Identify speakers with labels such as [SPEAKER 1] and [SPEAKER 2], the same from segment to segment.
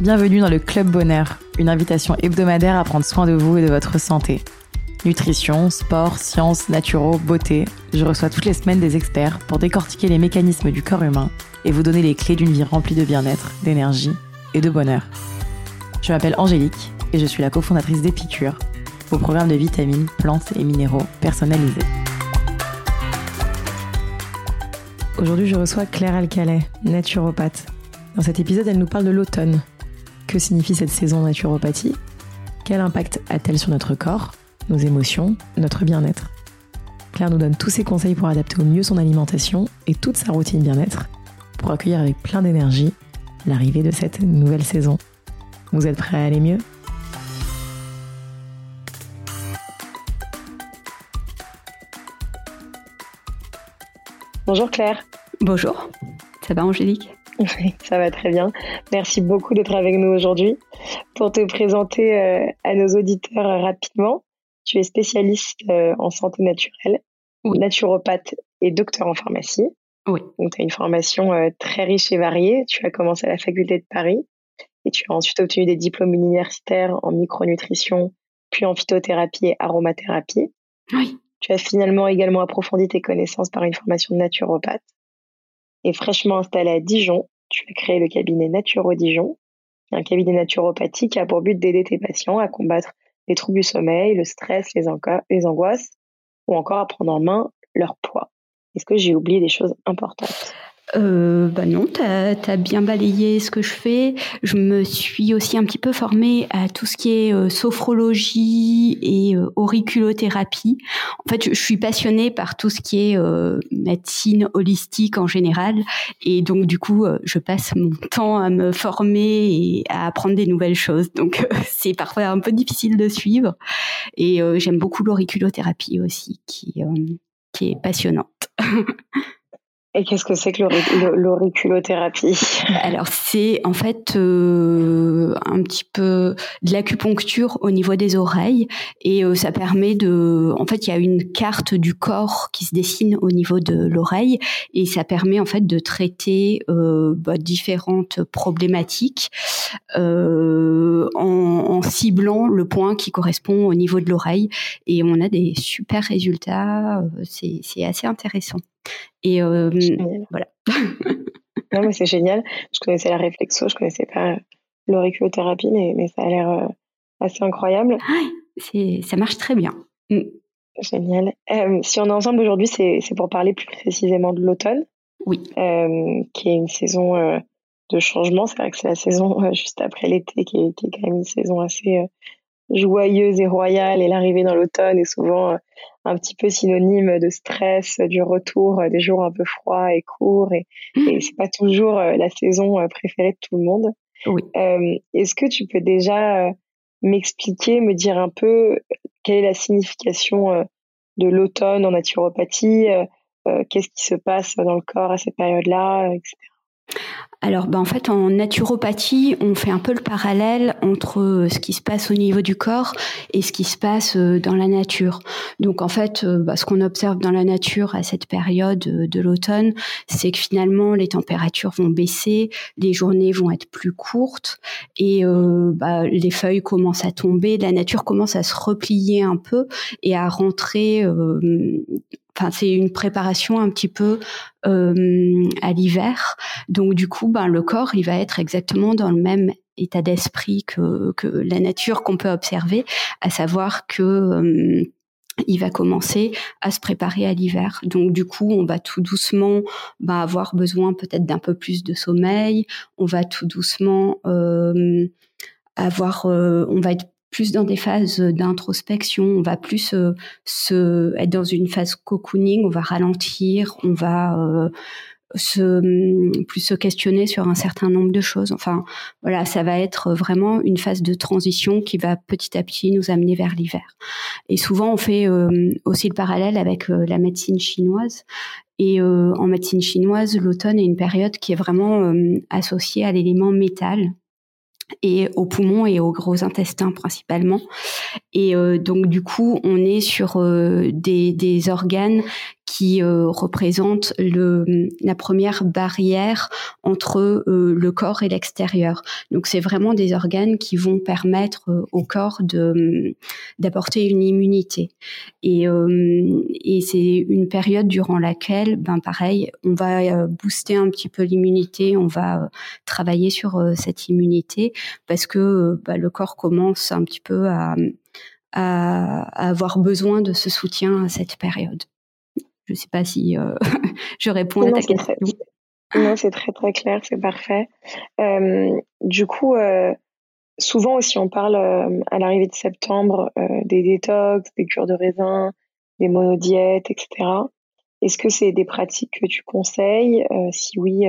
[SPEAKER 1] Bienvenue dans le Club Bonheur, une invitation hebdomadaire à prendre soin de vous et de votre santé. Nutrition, sport, sciences, naturaux, beauté, je reçois toutes les semaines des experts pour décortiquer les mécanismes du corps humain et vous donner les clés d'une vie remplie de bien-être, d'énergie et de bonheur. Je m'appelle Angélique et je suis la cofondatrice d'Épicure, vos programmes de vitamines, plantes et minéraux personnalisés. Aujourd'hui, je reçois Claire Alcalet, naturopathe. Dans cet épisode, elle nous parle de l'automne que signifie cette saison naturopathie? Quel impact a-t-elle sur notre corps, nos émotions, notre bien-être? Claire nous donne tous ses conseils pour adapter au mieux son alimentation et toute sa routine bien-être pour accueillir avec plein d'énergie l'arrivée de cette nouvelle saison. Vous êtes prêts à aller mieux? Bonjour Claire.
[SPEAKER 2] Bonjour. Ça va Angélique?
[SPEAKER 1] Oui, ça va très bien. Merci beaucoup d'être avec nous aujourd'hui. Pour te présenter euh, à nos auditeurs euh, rapidement, tu es spécialiste euh, en santé naturelle, naturopathe et docteur en pharmacie.
[SPEAKER 2] Oui.
[SPEAKER 1] Donc, tu as une formation très riche et variée. Tu as commencé à la faculté de Paris et tu as ensuite obtenu des diplômes universitaires en micronutrition, puis en phytothérapie et aromathérapie.
[SPEAKER 2] Oui.
[SPEAKER 1] Tu as finalement également approfondi tes connaissances par une formation de naturopathe et fraîchement installé à Dijon, tu as créé le cabinet Naturo Dijon, un cabinet naturopathique qui a pour but d'aider tes patients à combattre les troubles du sommeil, le stress, les, les angoisses, ou encore à prendre en main leur poids. Est-ce que j'ai oublié des choses importantes?
[SPEAKER 2] Euh, bah non, tu as, bien balayé ce que je fais. Je me suis aussi un petit peu formée à tout ce qui est euh, sophrologie et euh, auriculothérapie. En fait, je, suis passionnée par tout ce qui est euh, médecine holistique en général. Et donc, du coup, je passe mon temps à me former et à apprendre des nouvelles choses. Donc, c'est parfois un peu difficile de suivre. Et j'aime beaucoup l'auriculothérapie aussi, qui est passionnante.
[SPEAKER 1] Et qu'est-ce que c'est que l'auriculothérapie?
[SPEAKER 2] Alors c'est en fait euh, un petit peu de l'acupuncture au niveau des oreilles et euh, ça permet de, en fait il y a une carte du corps qui se dessine au niveau de l'oreille et ça permet en fait de traiter euh, bah, différentes problématiques en, en, ciblant le point qui correspond au niveau de l'oreille et on a des super résultats. C'est assez intéressant. Et euh, voilà.
[SPEAKER 1] non, mais c'est génial. Je connaissais la réflexo, je connaissais pas l'auriculothérapie, mais, mais ça a l'air euh, assez incroyable.
[SPEAKER 2] Ah, ça marche très bien. Mm.
[SPEAKER 1] Génial. Euh, si on est ensemble aujourd'hui, c'est pour parler plus précisément de l'automne.
[SPEAKER 2] Oui.
[SPEAKER 1] qui est une saison de changement. C'est vrai que c'est la saison juste après l'été qui qui est, quand même une saison assez joyeuse et royale. Et l'arrivée dans l'automne est souvent un petit peu synonyme de stress, du retour des jours un peu froids et courts et, mmh. et c'est pas toujours euh, la saison euh, préférée de tout le monde.
[SPEAKER 2] Oui.
[SPEAKER 1] Euh, est-ce que tu peux déjà m'expliquer, me dire un peu quelle est la signification de l'automne en naturopathie, qu'est-ce qui se passe dans le corps à cette période-là, etc
[SPEAKER 2] alors, ben, en fait, en naturopathie, on fait un peu le parallèle entre euh, ce qui se passe au niveau du corps et ce qui se passe euh, dans la nature. Donc, en fait, euh, bah, ce qu'on observe dans la nature à cette période de l'automne, c'est que finalement, les températures vont baisser, les journées vont être plus courtes et bah, les feuilles commencent à tomber, la nature commence à se replier un peu et à rentrer Enfin, c'est une préparation un petit peu euh, à l'hiver. Donc du coup, ben le corps, il va être exactement dans le même état d'esprit que, que la nature qu'on peut observer, à savoir que euh, il va commencer à se préparer à l'hiver. Donc du coup, on va tout doucement ben, avoir besoin peut-être d'un peu plus de sommeil. On va tout doucement euh, avoir, euh, on va être plus dans des phases d'introspection, on va plus euh, se, être dans une phase cocooning, on va ralentir, on va euh, se, plus se questionner sur un certain nombre de choses. Enfin, voilà, ça va être vraiment une phase de transition qui va petit à petit nous amener vers l'hiver. Et souvent, on fait euh, aussi le parallèle avec la médecine chinoise. Et en médecine chinoise, l'automne est une période qui est vraiment associée à l'élément métal et aux poumons et aux gros intestins principalement. Et euh, donc du coup, on est sur euh, des, des, organes qui euh, représentent le, la première barrière entre le corps et l'extérieur. Donc c'est vraiment des organes qui vont permettre au corps de d'apporter une immunité. Et, et c'est une période durant laquelle, ben pareil, on va booster un petit peu l'immunité, on va travailler sur cette immunité parce que euh, bah, le corps commence un petit peu à, avoir besoin de ce soutien à cette période. Je ne sais pas si euh, je réponds à ta question.
[SPEAKER 1] non, c'est très très clair, c'est parfait. Euh, du coup, souvent aussi on parle à l'arrivée de septembre des détox, des cures de raisin, des monodiètes, etc. Est-ce que c'est des pratiques que tu conseilles? Si oui,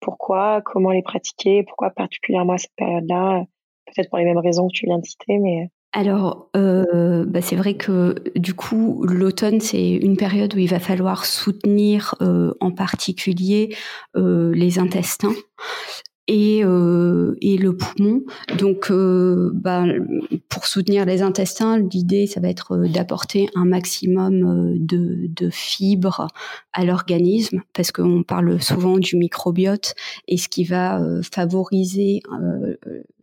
[SPEAKER 1] pourquoi, comment les pratiquer, pourquoi particulièrement à cette période-là, peut-être pour les mêmes raisons que tu viens de citer, mais...
[SPEAKER 2] Alors, euh, bah c'est vrai que du coup, l'automne, c'est une période où il va falloir soutenir euh, en particulier euh, les intestins et, euh, et le poumon. Donc, euh, bah, pour soutenir les intestins, l'idée, ça va être euh, d'apporter un maximum euh, de, de fibres à l'organisme, parce qu'on parle souvent du microbiote, et ce qui va favoriser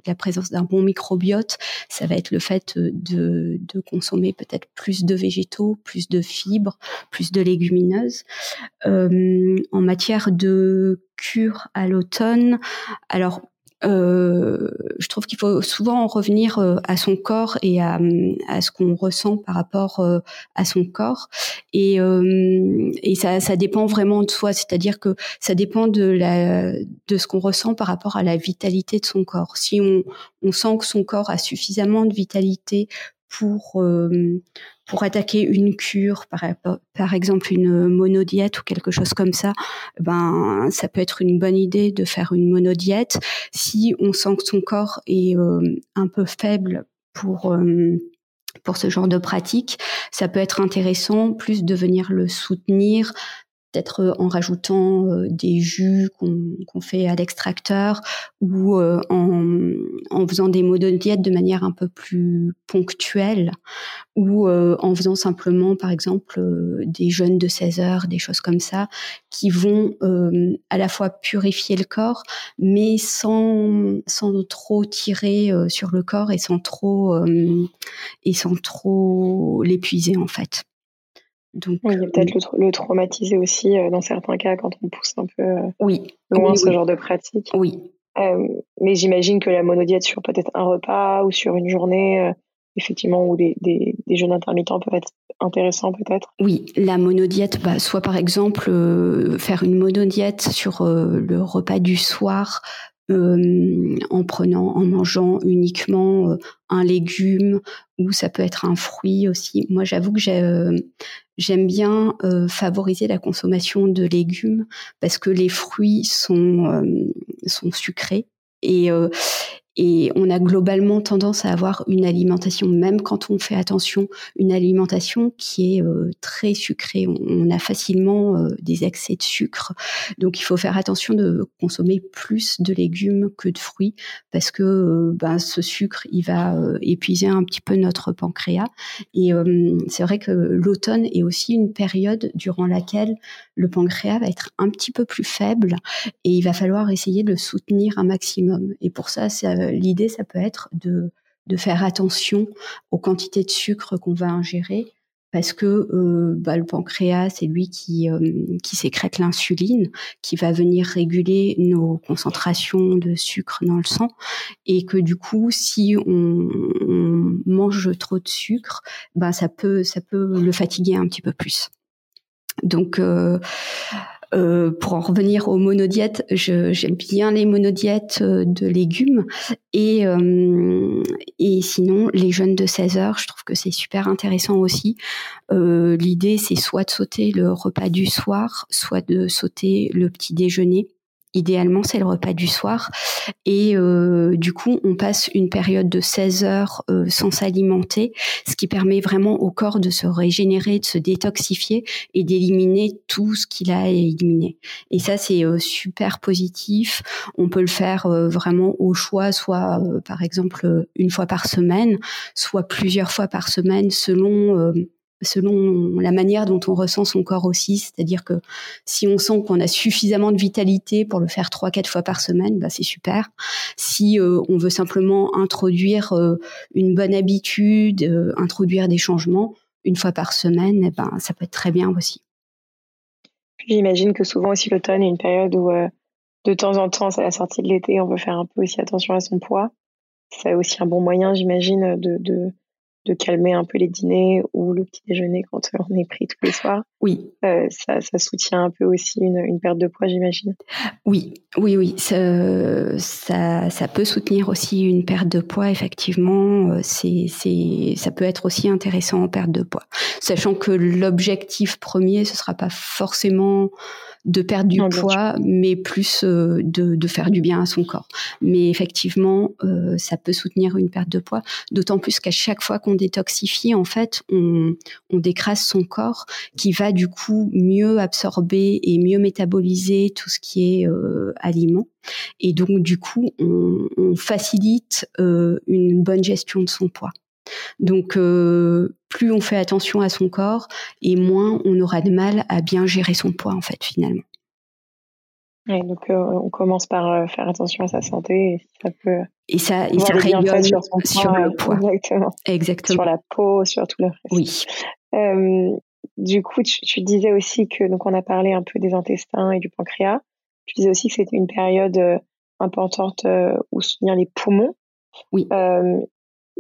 [SPEAKER 2] la présence d'un bon microbiote, ça va être le fait de, de consommer peut-être plus de végétaux, plus de fibres, plus de légumineuses. Euh, en matière de cure à l'automne, alors euh, je trouve qu'il faut souvent revenir euh, à son corps et à, à ce qu'on ressent par rapport euh, à son corps. Et, et ça, ça, dépend vraiment de soi, c'est-à-dire que ça dépend de, la, de ce qu'on ressent par rapport à la vitalité de son corps. Si on, on sent que son corps a suffisamment de vitalité pour pour attaquer une cure, par, par exemple une monodiète ou quelque chose comme ça, ben ça peut être une bonne idée de faire une monodiète. Si on sent que son corps est euh, un peu faible pour euh, pour ce genre de pratique, ça peut être intéressant plus de venir le soutenir peut-être euh, en rajoutant euh, des jus qu'on fait à l'extracteur ou euh, en, en, faisant des modes de diète de manière un peu plus ponctuelle ou en faisant simplement par exemple des jeûnes de 16 heures, des choses comme ça qui vont à la fois purifier le corps mais sans, sans trop tirer sur le corps et sans trop et sans trop l'épuiser en fait.
[SPEAKER 1] Donc, il y a peut-être le, le, traumatiser aussi euh, dans certains cas quand on pousse un peu euh,
[SPEAKER 2] oui.
[SPEAKER 1] loin ce genre de pratique.
[SPEAKER 2] Oui.
[SPEAKER 1] Euh, mais j'imagine que la monodiète sur peut-être un repas ou sur une journée, effectivement, où des, des, des, jeûnes intermittents peuvent être intéressants peut-être.
[SPEAKER 2] Oui, la monodiète, bah, soit par exemple faire une monodiète sur le repas du soir euh, en prenant, en mangeant uniquement euh, un légume ou ça peut être un fruit aussi. Moi, j'avoue que euh, j'aime bien favoriser la consommation de légumes parce que les fruits sont sont sucrés et et on a globalement tendance à avoir une alimentation, même quand on fait attention, une alimentation qui est euh, très sucrée. On, a facilement euh, des excès de sucre. Donc il faut faire attention de consommer plus de légumes que de fruits parce que euh, ben, ce sucre, il va épuiser un petit peu notre pancréas. Et c'est vrai que l'automne est aussi une période durant laquelle le pancréas va être un petit peu plus faible et il va falloir essayer de le soutenir un maximum. Et pour ça, l'idée, ça peut être de, de faire attention aux quantités de sucre qu'on va ingérer parce que euh, bah, le pancréas, c'est lui qui, euh, qui sécrète l'insuline, qui va venir réguler nos concentrations de sucre dans le sang, et que du coup, si on, mange trop de sucre, ben ça peut ça peut le fatiguer un petit peu plus. Donc, euh, euh, pour en revenir aux monodiètes, j'aime bien les monodiètes euh, de légumes et, et sinon les jeûnes de 16 heures, je trouve que c'est super intéressant aussi. L'idée c'est soit de sauter le repas du soir, soit de sauter le petit déjeuner idéalement, c'est le repas du soir. Et euh, du coup, on passe une période de 16 heures euh, sans s'alimenter, ce qui permet vraiment au corps de se régénérer, de se détoxifier et d'éliminer tout ce qu'il a à éliminer. Et ça, c'est euh, super positif. On peut le faire vraiment au choix, soit par exemple une fois par semaine, soit plusieurs fois par semaine selon selon la manière dont on ressent son corps aussi. C'est-à-dire que si on sent qu'on a suffisamment de vitalité pour le faire trois, quatre fois par semaine, bah c'est super. Si euh, on veut simplement introduire euh, une bonne habitude, euh, introduire des changements une fois par semaine, eh ben ça peut être très bien aussi.
[SPEAKER 1] J'imagine que souvent aussi l'automne est une période où de temps en temps, c'est la sortie de l'été, on veut faire un peu aussi attention à son poids. C'est aussi un bon moyen, j'imagine, de calmer un peu les dîners ou le petit déjeuner quand on est pris tous les soirs.
[SPEAKER 2] Oui.
[SPEAKER 1] Euh, ça, soutient un peu aussi une, perte de poids, j'imagine.
[SPEAKER 2] Oui, oui, oui. Ça, ça, peut soutenir aussi une perte de poids, effectivement. Euh, c'est, c'est, ça peut être aussi intéressant en perte de poids. Sachant que l'objectif premier, ce sera pas forcément de perdre du poids, mais plus euh, de, faire du bien à son corps. Mais effectivement, euh, ça peut soutenir une perte de poids, d'autant plus qu'à chaque fois qu'on détoxifie, en fait, on, on décrase son corps, qui va du coup mieux absorber et mieux métaboliser tout ce qui est euh, aliment. Et donc, du coup, on, on facilite une bonne gestion de son poids. Donc, euh, plus on fait attention à son corps et moins on aura de mal à bien gérer son poids, en fait, finalement.
[SPEAKER 1] donc, euh, on commence par euh, faire attention à sa santé et ça peut.
[SPEAKER 2] Et ça, et ça rayonne
[SPEAKER 1] sur, son
[SPEAKER 2] sur le poids.
[SPEAKER 1] Exactement.
[SPEAKER 2] Exactement.
[SPEAKER 1] Sur la peau, sur tout le reste.
[SPEAKER 2] Oui.
[SPEAKER 1] du coup, tu, disais aussi que, donc, on a parlé un peu des intestins et du pancréas. Tu disais aussi que c'était une période importante où soutenir les poumons.
[SPEAKER 2] Oui.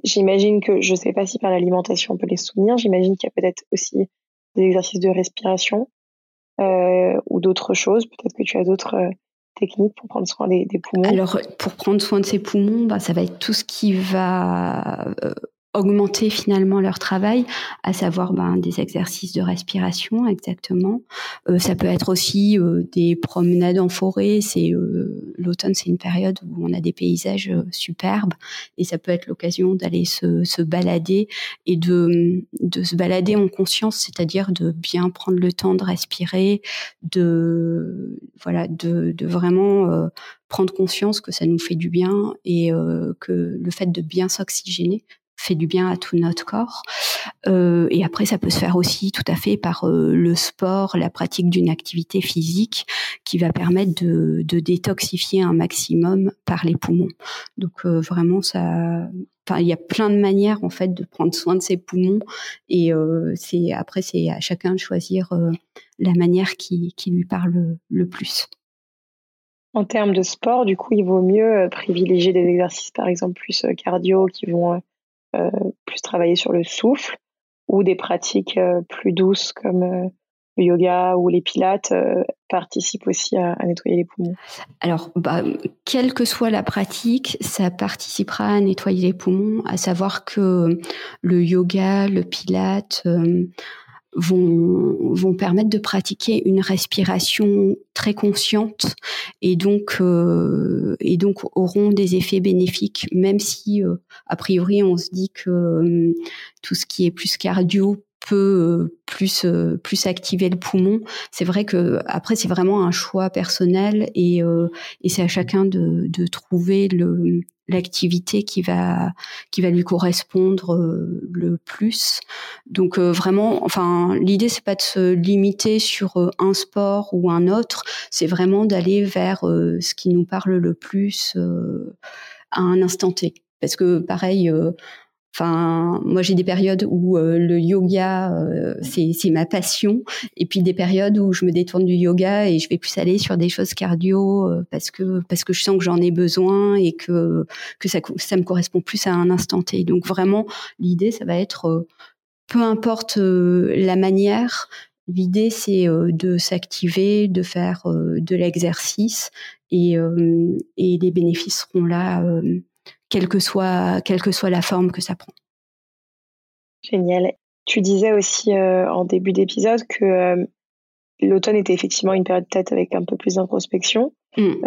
[SPEAKER 1] J'imagine que, je ne sais pas si par l'alimentation on peut les soutenir, j'imagine qu'il y a peut-être aussi des exercices de respiration euh, ou d'autres choses. Peut-être que tu as d'autres euh, techniques pour prendre soin des, poumons.
[SPEAKER 2] Alors, pour prendre soin de ses poumons, bah, ça va être tout ce qui va euh, augmenter finalement leur travail, à savoir ben, des exercices de respiration exactement. Euh, ça peut être aussi euh, des promenades en forêt. C'est euh, l'automne, c'est une période où on a des paysages superbes et ça peut être l'occasion d'aller se, balader et de, se balader en conscience, c'est-à-dire de bien prendre le temps de respirer, de voilà, de vraiment prendre conscience que ça nous fait du bien et que le fait de bien s'oxygéner fait du bien à tout notre corps. Euh, et après, ça peut se faire aussi tout à fait par euh, le sport, la pratique d'une activité physique qui va permettre de, détoxifier un maximum par les poumons. Donc euh, vraiment, ça, enfin, il y a plein de manières en fait de prendre soin de ses poumons. Et c'est après, c'est à chacun de choisir la manière qui, lui parle le plus.
[SPEAKER 1] En termes de sport, du coup, il vaut mieux privilégier des exercices, par exemple, plus cardio, qui vont plus travailler sur le souffle ou des pratiques euh, plus douces comme euh, le yoga ou les pilates participent aussi à, nettoyer les poumons.
[SPEAKER 2] Alors, bah, quelle que soit la pratique, ça participera à nettoyer les poumons, à savoir que le yoga, le pilate, vont, vont permettre de pratiquer une respiration très consciente et donc euh, et donc auront des effets bénéfiques même si euh, a priori on se dit que euh, tout ce qui est plus cardio peut plus plus activer le poumon. C'est vrai que après c'est vraiment un choix personnel et et c'est à chacun de de trouver le l'activité qui va qui va lui correspondre euh, le plus. Donc euh, vraiment, enfin l'idée c'est pas de se limiter sur euh, un sport ou un autre, c'est vraiment d'aller vers ce qui nous parle le plus à un instant T. Parce que pareil, Enfin, moi j'ai des périodes où euh, le yoga euh, c'est ma passion, et puis des périodes où je me détourne du yoga et je vais plus aller sur des choses cardio euh, parce que parce que je sens que j'en ai besoin et que que ça ça me correspond plus à un instant T. Donc vraiment l'idée ça va être peu importe la manière, l'idée c'est de s'activer, de faire de l'exercice et et les bénéfices seront là quelle que soit, quelle que soit la forme que ça prend.
[SPEAKER 1] Génial. Tu disais aussi euh, en début d'épisode que euh, l'automne était effectivement une période peut-être avec un peu plus d'introspection. Mm.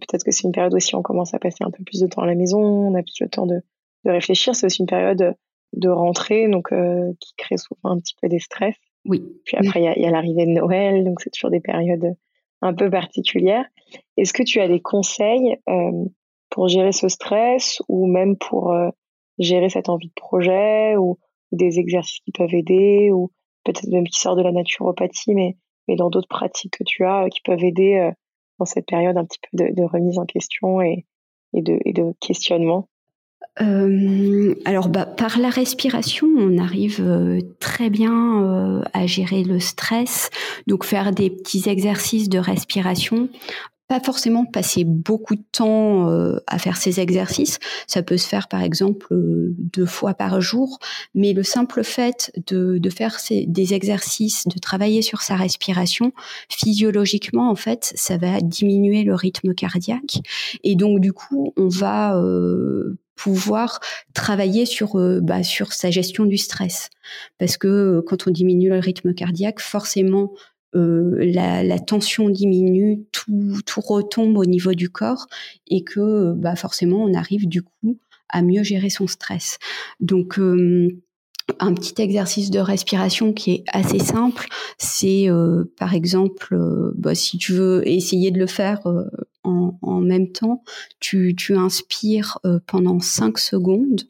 [SPEAKER 1] Peut-être que c'est une période aussi où on commence à passer un peu plus de temps à la maison, on a plus le temps de, de réfléchir. C'est aussi une période de rentrée, donc qui crée souvent un petit peu des stress.
[SPEAKER 2] Oui.
[SPEAKER 1] Puis après, il y a, l'arrivée de Noël, donc c'est toujours des périodes un peu particulières. Est-ce que tu as des conseils pour gérer ce stress ou même pour gérer cette envie de projet ou, des exercices qui peuvent aider ou peut-être même qui sortent de la naturopathie, mais, mais dans d'autres pratiques que tu as qui peuvent aider dans cette période un petit peu de, remise en question et, et, de, et de questionnement?
[SPEAKER 2] Euh, alors, bah, par la respiration, on arrive euh, très bien euh, à gérer le stress. Donc, faire des petits exercices de respiration pas forcément passer beaucoup de temps euh, à faire ces exercices. Ça peut se faire par exemple euh, deux fois par jour, mais le simple fait de, de faire ces, des exercices, de travailler sur sa respiration, physiologiquement en fait, ça va diminuer le rythme cardiaque. Et donc du coup on va euh, pouvoir travailler sur bah, sur sa gestion du stress. Parce que quand on diminue le rythme cardiaque forcément euh, la, tension diminue, tout, tout retombe au niveau du corps et que bah, forcément on arrive du coup à mieux gérer son stress. Donc euh, un petit exercice de respiration qui est assez simple, c'est euh, par exemple, bah, si tu veux essayer de le faire en, en, même temps, tu, tu inspires pendant 5 secondes,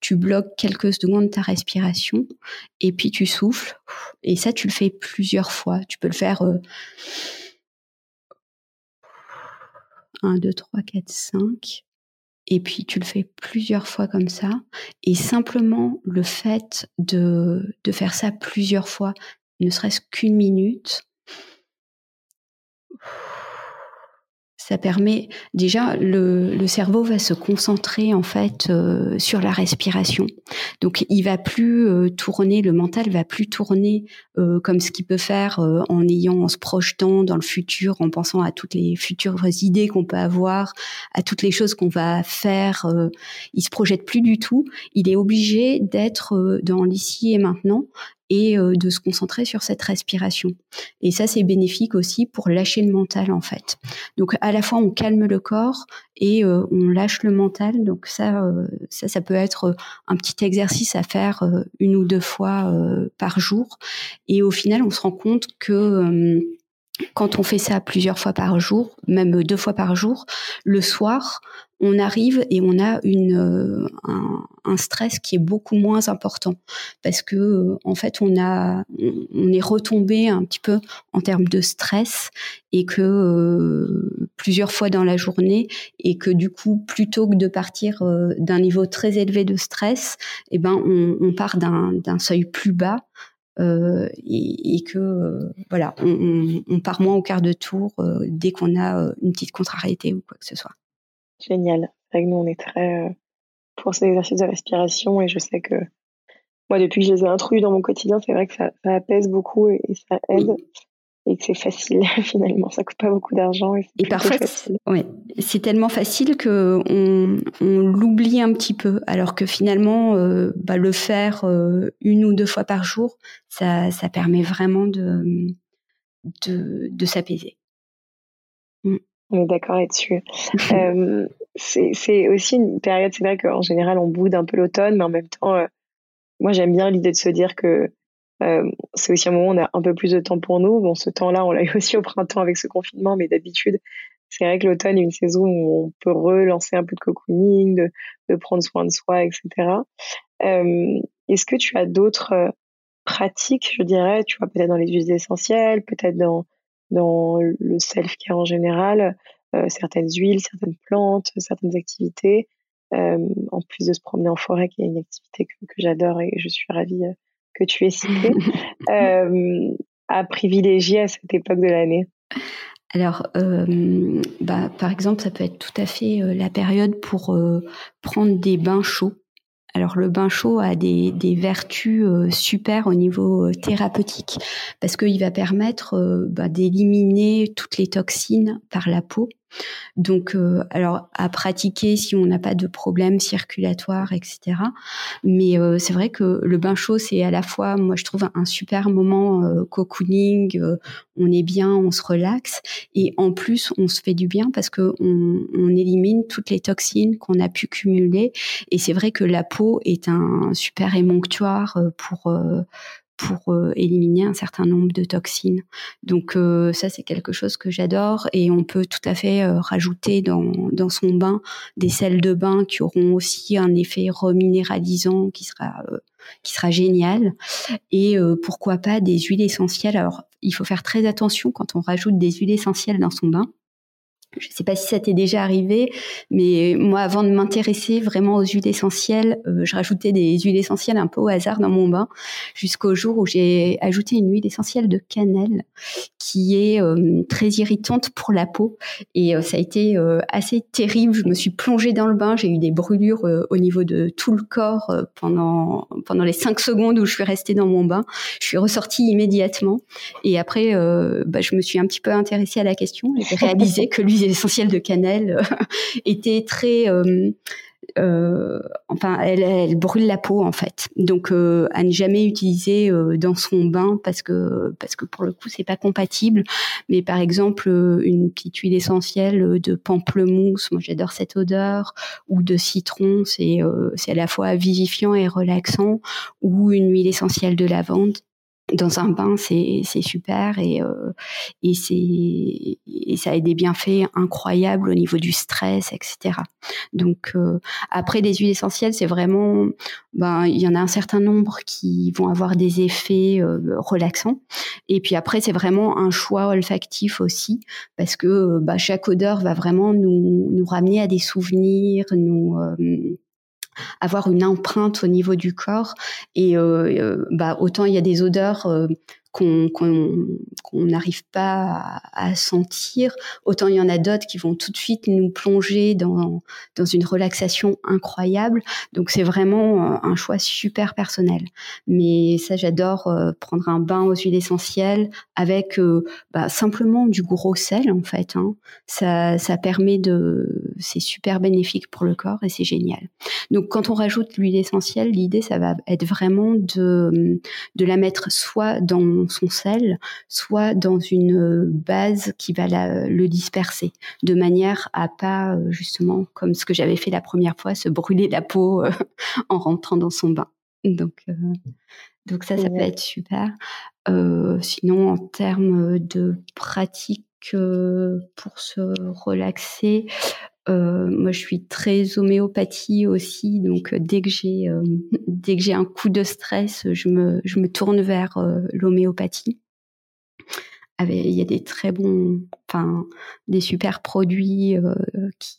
[SPEAKER 2] tu bloques quelques secondes ta respiration et puis tu souffles. Et ça, tu le fais plusieurs fois. Tu peux le faire 1, 2, 3, 4, 5. Et puis tu le fais plusieurs fois comme ça. Et simplement le fait de, de faire ça plusieurs fois, ne serait-ce qu'une minute, ça permet déjà le, le, cerveau va se concentrer en fait euh, sur la respiration. Donc il va plus euh, tourner, le mental va plus tourner euh, comme ce qu'il peut faire en ayant, en se projetant dans le futur, en pensant à toutes les futures idées qu'on peut avoir, à toutes les choses qu'on va faire. il se projette plus du tout. Il est obligé d'être dans l'ici et maintenant et euh, de se concentrer sur cette respiration. Et ça, c'est bénéfique aussi pour lâcher le mental, en fait. Donc, à la fois, on calme le corps et euh, on lâche le mental. Donc, ça, euh, ça, ça peut être un petit exercice à faire une ou deux fois par jour. Et au final, on se rend compte que quand on fait ça plusieurs fois par jour, même deux fois par jour, le soir, on arrive et on a une, euh, un, stress qui est beaucoup moins important. Parce que euh, en fait on a on est retombé un petit peu en termes de stress et que euh, plusieurs fois dans la journée et que du coup plutôt que de partir d'un niveau très élevé de stress, eh ben on, on part d'un seuil plus bas euh, et, et, que voilà, on, on, part moins au quart de tour dès qu'on a une petite contrariété ou quoi que ce soit.
[SPEAKER 1] Génial. C'est nous, on est très euh, pour ces exercices de respiration et je sais que moi, depuis que je les ai introduits dans mon quotidien, c'est vrai que ça, ça apaise beaucoup et, ça aide. Et que c'est facile finalement, ça coûte pas beaucoup d'argent et,
[SPEAKER 2] et parfois, ouais, c'est tellement facile que on, on l'oublie un petit peu, alors que finalement, euh, bah, le faire euh, une ou deux fois par jour, ça, ça permet vraiment de de, de s'apaiser.
[SPEAKER 1] Mm. On est d'accord là-dessus. euh, c'est aussi une période, c'est vrai qu'en général, on boude un peu l'automne, mais en même temps, euh, moi, j'aime bien l'idée de se dire que euh, c'est aussi un moment où on a un peu plus de temps pour nous. Bon, ce temps-là, on l'a eu aussi au printemps avec ce confinement, mais d'habitude, c'est vrai que l'automne est une saison où on peut relancer un peu de cocooning, de, de prendre soin de soi, etc. Euh, Est-ce que tu as d'autres euh, pratiques, je dirais, tu vois, peut-être dans les huiles essentielles, peut-être dans dans le self-care en général, euh, certaines huiles, certaines plantes, certaines activités, euh, en plus de se promener en forêt, qui est une activité que, j'adore et je suis ravie euh, que tu aies citée, à privilégier à cette époque de l'année
[SPEAKER 2] alors, bah, par exemple, ça peut être tout à fait la période pour prendre des bains chauds. Alors le bain chaud a des, vertus euh, super au niveau euh, thérapeutique parce qu'il va permettre euh, bah, d'éliminer toutes les toxines par la peau Donc, euh, alors à pratiquer si on n'a pas de problème circulatoire, etc. Mais euh, c'est vrai que le bain chaud, c'est à la fois, moi je trouve un super moment euh, cocooning. on est bien, on se relaxe, et en plus on se fait du bien parce que on, on élimine toutes les toxines qu'on a pu cumuler. Et c'est vrai que la peau est un super émonctoire pour pour euh, éliminer un certain nombre de toxines. Donc euh, ça c'est quelque chose que j'adore et on peut tout à fait euh, rajouter dans, dans son bain des sels de bain qui auront aussi un effet reminéralisant qui sera qui sera génial et pourquoi pas des huiles essentielles. Alors il faut faire très attention quand on rajoute des huiles essentielles dans son bain je ne sais pas si ça t'est déjà arrivé, mais moi, avant de m'intéresser vraiment aux huiles essentielles, euh, je rajoutais des huiles essentielles un peu au hasard dans mon bain, jusqu'au jour où j'ai ajouté une huile essentielle de cannelle qui est euh, très irritante pour la peau. Et euh, ça a été assez terrible. Je me suis plongée dans le bain, j'ai eu des brûlures au niveau de tout le corps pendant pendant les cinq secondes où je suis restée dans mon bain. Je suis ressortie immédiatement. Et après, bah, je me suis un petit peu intéressée à la question j'ai réalisé que l'huile essentielle de cannelle euh, était très euh, euh, enfin, elle, elle, brûle la peau en fait. Donc, à ne jamais utiliser dans son bain parce que parce que pour le coup, c'est pas compatible. Mais par exemple, une petite huile essentielle de pamplemousse, moi j'adore cette odeur, ou de citron, c'est c'est à la fois vivifiant et relaxant, ou une huile essentielle de lavande dans un bain, c'est super et euh, et et ça a des bienfaits incroyables au niveau du stress, etc. Donc euh, après les huiles essentielles, c'est vraiment ben il y en a un certain nombre qui vont avoir des effets euh, relaxants et puis après c'est vraiment un choix olfactif aussi parce que bah, chaque odeur va vraiment nous nous ramener à des souvenirs, nous avoir une empreinte au niveau du corps. Et euh, euh, bah, autant il y a des odeurs qu'on n'arrive pas à, sentir. Autant il y en a d'autres qui vont tout de suite nous plonger dans, dans une relaxation incroyable. Donc c'est vraiment euh, un choix super personnel. Mais ça, j'adore euh, prendre un bain aux huiles essentielles avec euh, bah, simplement du gros sel en fait. Hein. Ça, ça permet de, c'est super bénéfique pour le corps et c'est génial. Donc quand on rajoute l'huile essentielle, l'idée ça va être vraiment de de la mettre soit dans son sel, soit dans une euh, base qui va le disperser, de manière à pas euh, justement, comme ce que j'avais fait la première fois, se brûler la peau euh, en rentrant dans son bain. Donc, donc ça, ça peut être super. sinon, en termes de pratique pour se relaxer, moi, je suis très homéopathie aussi, donc dès que j'ai dès que j'ai un coup de stress, je me je me tourne vers l'homéopathie. Il y a des très bons, enfin des super produits qui,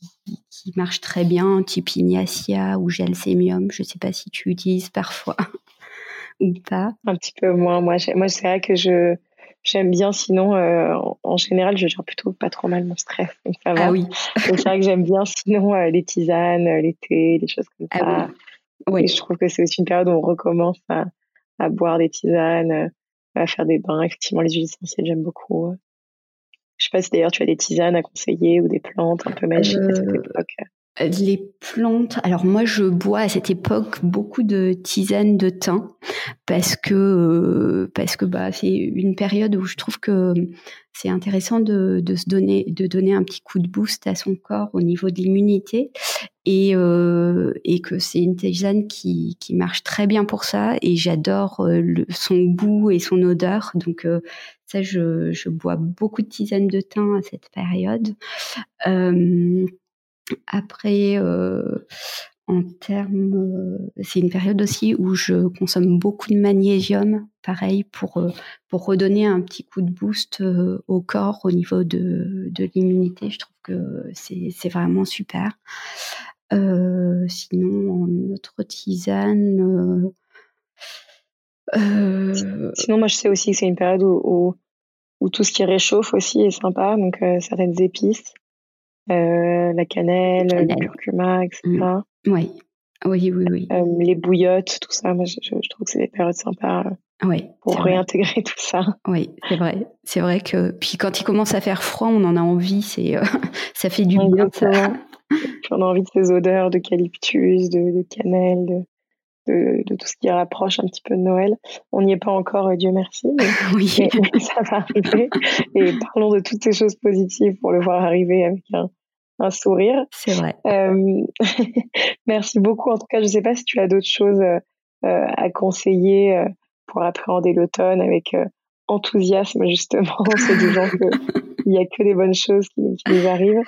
[SPEAKER 2] qui marchent très bien, type Ignacia ou Gelsémium. Je sais pas si tu utilises parfois ou pas.
[SPEAKER 1] Un petit peu moins. Moi, moi c'est vrai que je J'aime bien, sinon, euh, en, général, je gère plutôt pas trop mal mon stress. Donc ça va.
[SPEAKER 2] Ah oui.
[SPEAKER 1] c'est vrai que j'aime bien, sinon, euh, les tisanes, euh, les thés, des choses comme ah ça. Oui. Et je trouve que c'est aussi une période où on recommence à, à boire des tisanes, à faire des bains. Effectivement, les huiles essentielles, j'aime beaucoup. Je sais pas si d'ailleurs tu as des tisanes à conseiller ou des plantes un peu magiques à cette époque.
[SPEAKER 2] Les plantes. Alors moi, je bois à cette époque beaucoup de tisanes de thym parce que euh, parce que bah c'est une période où je trouve que c'est intéressant de, de, se donner de donner un petit coup de boost à son corps au niveau de l'immunité et euh, et que c'est une tisane qui qui marche très bien pour ça et j'adore euh, son goût et son odeur donc ça je je bois beaucoup de tisanes de thym à cette période. Après, euh, en termes, euh, c'est une période aussi où je consomme beaucoup de magnésium, pareil pour euh, pour redonner un petit coup de boost au corps au niveau de, de l'immunité. Je trouve que c'est vraiment super. sinon, en autre tisane.
[SPEAKER 1] Sinon, moi, je sais aussi que c'est une période où, où, tout ce qui réchauffe aussi est sympa, donc certaines épices. Euh, la cannelle, le curcuma, etc.
[SPEAKER 2] Mm. Oui, oui, oui, oui.
[SPEAKER 1] Euh, les bouillottes, tout ça, moi, je, trouve que c'est des périodes sympas.
[SPEAKER 2] Oui.
[SPEAKER 1] Pour réintégrer tout ça.
[SPEAKER 2] Oui, c'est vrai. C'est vrai que puis quand il commence à faire froid, on en a envie. C'est ça fait du bien. Ça.
[SPEAKER 1] on a envie de ces odeurs d'eucalyptus, de, de cannelle, de, de, tout ce qui rapproche un petit peu de Noël. On n'y est pas encore, Dieu merci, mais,
[SPEAKER 2] oui.
[SPEAKER 1] ça va arriver. Et parlons de toutes ces choses positives pour le voir arriver avec un, un sourire.
[SPEAKER 2] C'est vrai.
[SPEAKER 1] Euh, merci beaucoup. En tout cas, je ne sais pas si tu as d'autres choses euh, à conseiller euh, pour appréhender l'automne avec enthousiasme, justement. C'est du genre qu'il n'y a que des bonnes choses qui, qui nous arrivent.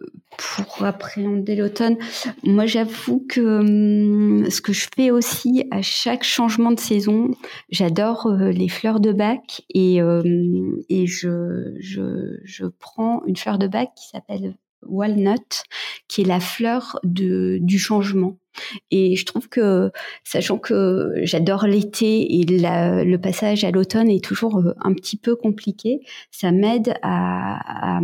[SPEAKER 2] Euh, pour appréhender l'automne, moi j'avoue que hum, ce que je fais aussi à chaque changement de saison, j'adore euh, les fleurs de bac et, je, je prends une fleur de bac qui s'appelle walnut, qui est la fleur du changement. Et je trouve que, sachant que j'adore l'été et le passage à l'automne est toujours euh, un petit peu compliqué, ça m'aide à,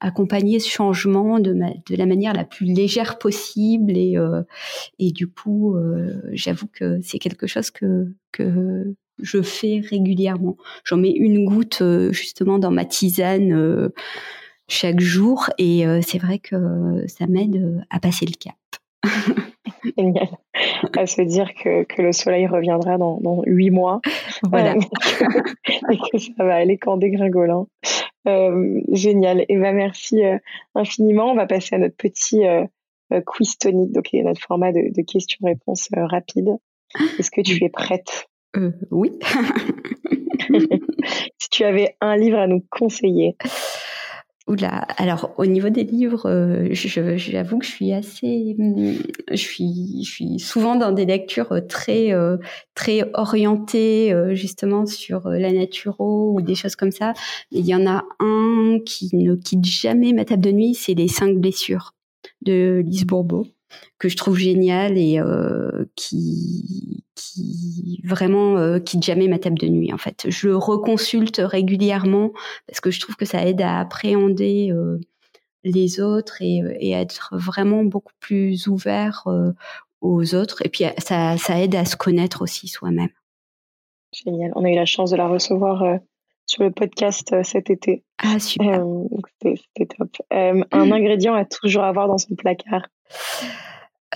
[SPEAKER 2] accompagner ce changement de, la manière la plus légère possible. Et, euh, du coup, euh, j'avoue que c'est quelque chose que je fais régulièrement. J'en mets une goutte justement dans ma tisane chaque jour et c'est vrai que ça m'aide à passer le cap.
[SPEAKER 1] Génial. À se dire que, que, le soleil reviendra dans, huit mois.
[SPEAKER 2] Voilà.
[SPEAKER 1] Euh, et que ça va aller qu'en dégringolant. Euh, génial. Et ben merci euh, infiniment. On va passer à notre petit quiz tonique, donc notre format de, de questions-réponses rapides. Est-ce que tu es prête?
[SPEAKER 2] Oui.
[SPEAKER 1] si tu avais un livre à nous conseiller,
[SPEAKER 2] Alors au niveau des livres, euh, j'avoue que je suis assez, hum, je suis, souvent dans des lectures très, euh, très orientées euh, justement sur la naturo ou des choses comme ça. il y en a un qui ne quitte jamais ma table de nuit, c'est les cinq blessures de Lise Bourbeau que je trouve génial et euh, qui, vraiment euh, quitte jamais ma table de nuit. En fait, je le reconsulte régulièrement parce que je trouve que ça aide à appréhender euh, les autres et, et à être vraiment beaucoup plus ouvert euh, aux autres. Et puis ça, aide à se connaître aussi soi-même.
[SPEAKER 1] Génial. On a eu la chance de la recevoir euh, sur le podcast cet été.
[SPEAKER 2] Ah super.
[SPEAKER 1] C'était top. un ingrédient à toujours avoir dans son placard.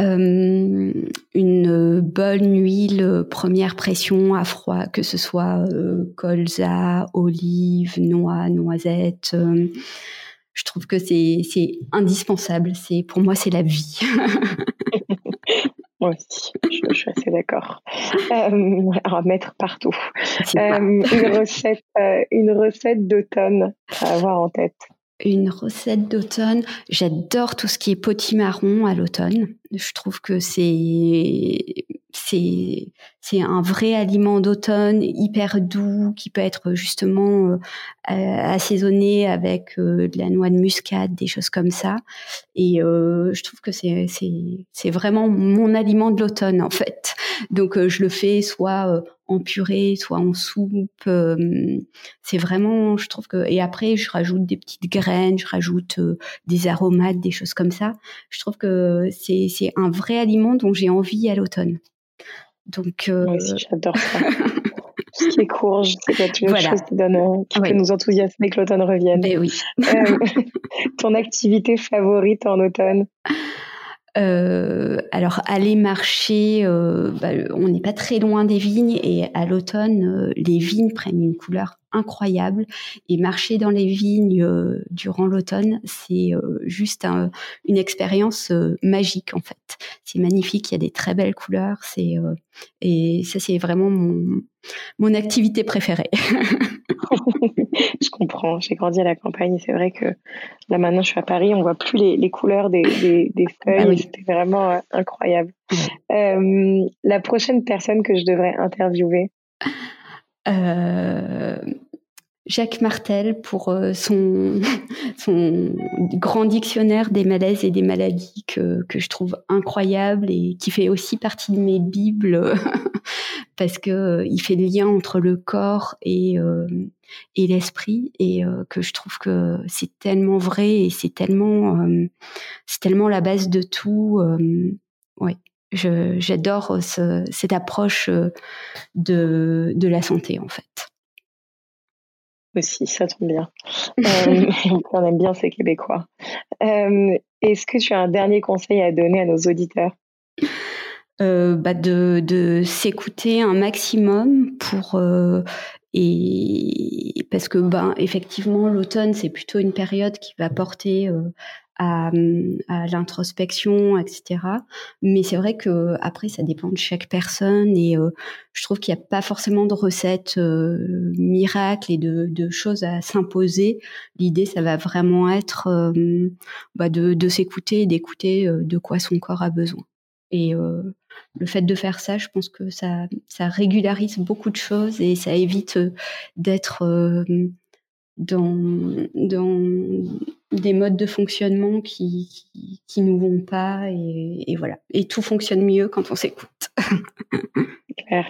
[SPEAKER 2] Euh, une bonne huile première pression à froid, que ce soit euh, colza, olive, noix, noisette. Euh, je trouve que c'est c'est indispensable. C'est pour moi c'est la vie.
[SPEAKER 1] moi aussi, je, suis assez d'accord. à mettre partout. une recette, une recette d'automne à avoir en tête
[SPEAKER 2] une recette d'automne. J'adore tout ce qui est potimarron à l'automne. Je trouve que c'est c'est c'est un vrai aliment d'automne hyper doux qui peut être justement euh, assaisonné avec euh, de la noix de muscade, des choses comme ça. Et euh, je trouve que c'est c'est vraiment mon aliment de l'automne en fait. Donc je le fais soit en purée, soit en soupe. c'est vraiment, je trouve que. Et après, je rajoute des petites graines, je rajoute des aromates, des choses comme ça. Je trouve que c'est c'est un vrai aliment dont j'ai envie à l'automne. Donc.
[SPEAKER 1] Moi aussi, j'adore ça. Tout ce qui est courge, c'est voilà. chose qui, donne, qui peut nous enthousiasmer que l'automne revienne.
[SPEAKER 2] Mais ben oui.
[SPEAKER 1] ton activité favorite en automne?
[SPEAKER 2] Euh, alors aller marcher, euh, bah, on n'est pas très loin des vignes et à l'automne, euh, les vignes prennent une couleur incroyable et marcher dans les vignes euh, durant l'automne, c'est euh, juste une expérience magique en fait. C'est magnifique, il y a des très belles couleurs, c'est et ça c'est vraiment mon mon activité préférée.
[SPEAKER 1] je comprends. J'ai grandi à la campagne. C'est vrai que là maintenant, je suis à Paris. On voit plus les, les couleurs des, des, des ah feuilles. C'était vraiment euh, incroyable. Euh, la prochaine personne que je devrais interviewer?
[SPEAKER 2] Euh, Jacques Martel pour euh, son, son grand dictionnaire des malaises et des maladies que, que je trouve incroyable et qui fait aussi partie de mes bibles parce que euh, il fait le lien entre le corps et, euh, et l'esprit et que je trouve que c'est tellement vrai et c'est tellement c'est tellement la base de tout. ouais, j'adore cette approche de, de la santé en fait.
[SPEAKER 1] Aussi, ça tombe bien. euh, on aime bien ces Québécois. Euh, Est-ce que tu as un dernier conseil à donner à nos auditeurs?
[SPEAKER 2] Euh, bah de, de s'écouter un maximum pour et parce que ben effectivement l'automne c'est plutôt une période qui va porter à, à l'introspection, etc. Mais c'est vrai que après, ça dépend de chaque personne et euh, je trouve qu'il n'y a pas forcément de recettes euh, miracles et de, de choses à s'imposer. L'idée, ça va vraiment être euh, bah de, de s'écouter d'écouter euh, de quoi son corps a besoin. Et euh, le fait de faire ça, je pense que ça, ça régularise beaucoup de choses et ça évite d'être dans, dans des modes de fonctionnement qui, qui, qui nous vont pas et, et, voilà. Et tout fonctionne mieux quand on s'écoute.
[SPEAKER 1] Claire,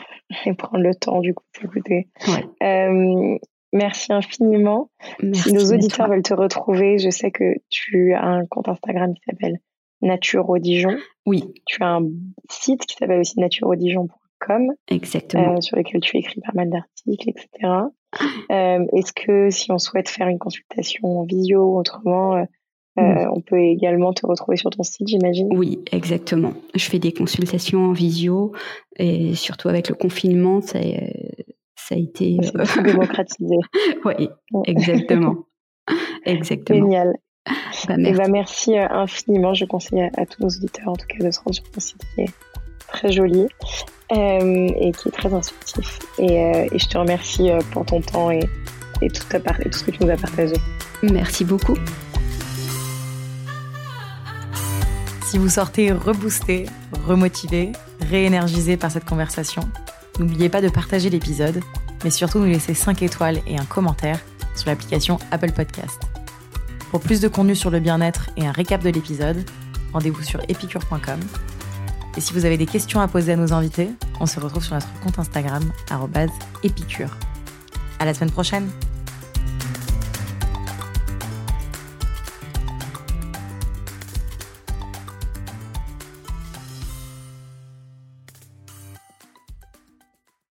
[SPEAKER 1] et prendre le temps du coup de s'écouter. Ouais. Euh, merci infiniment. Merci si nos auditeurs veulent te retrouver, je sais que tu as un compte Instagram qui s'appelle Nature au Dijon.
[SPEAKER 2] Oui.
[SPEAKER 1] Tu as un site qui s'appelle aussi natureaudijon.com.
[SPEAKER 2] Exactement.
[SPEAKER 1] Euh, sur lequel tu écris pas mal d'articles, etc. Euh, Est-ce que si on souhaite faire une consultation en visio ou autrement, euh, oui. on peut également te retrouver sur ton site, j'imagine?
[SPEAKER 2] Oui, exactement. Je fais des consultations en visio et surtout avec le confinement, ça, ça a été
[SPEAKER 1] euh... démocratisé.
[SPEAKER 2] oui, exactement. exactement.
[SPEAKER 1] Génial. Bah, merci. Et bah, merci infiniment. Je conseille à, à, tous nos auditeurs, en tout cas, de se rendre sur ton site qui est très joli euh, et qui est très instructif. Et, euh, et, je te remercie euh, pour ton temps et, et, tout ta part, et tout ce que tu nous as partagé.
[SPEAKER 2] Merci beaucoup.
[SPEAKER 3] Si vous sortez reboosté, remotivé, réénergisé par cette conversation, n'oubliez pas de partager l'épisode, mais surtout nous laisser 5 étoiles et un commentaire sur l'application Apple Podcast. Pour plus de contenu sur le bien-être et un récap de l'épisode, rendez-vous sur epicure.com. Et si vous avez des questions à poser à nos invités, on se retrouve sur notre compte Instagram, épicure. À la semaine prochaine!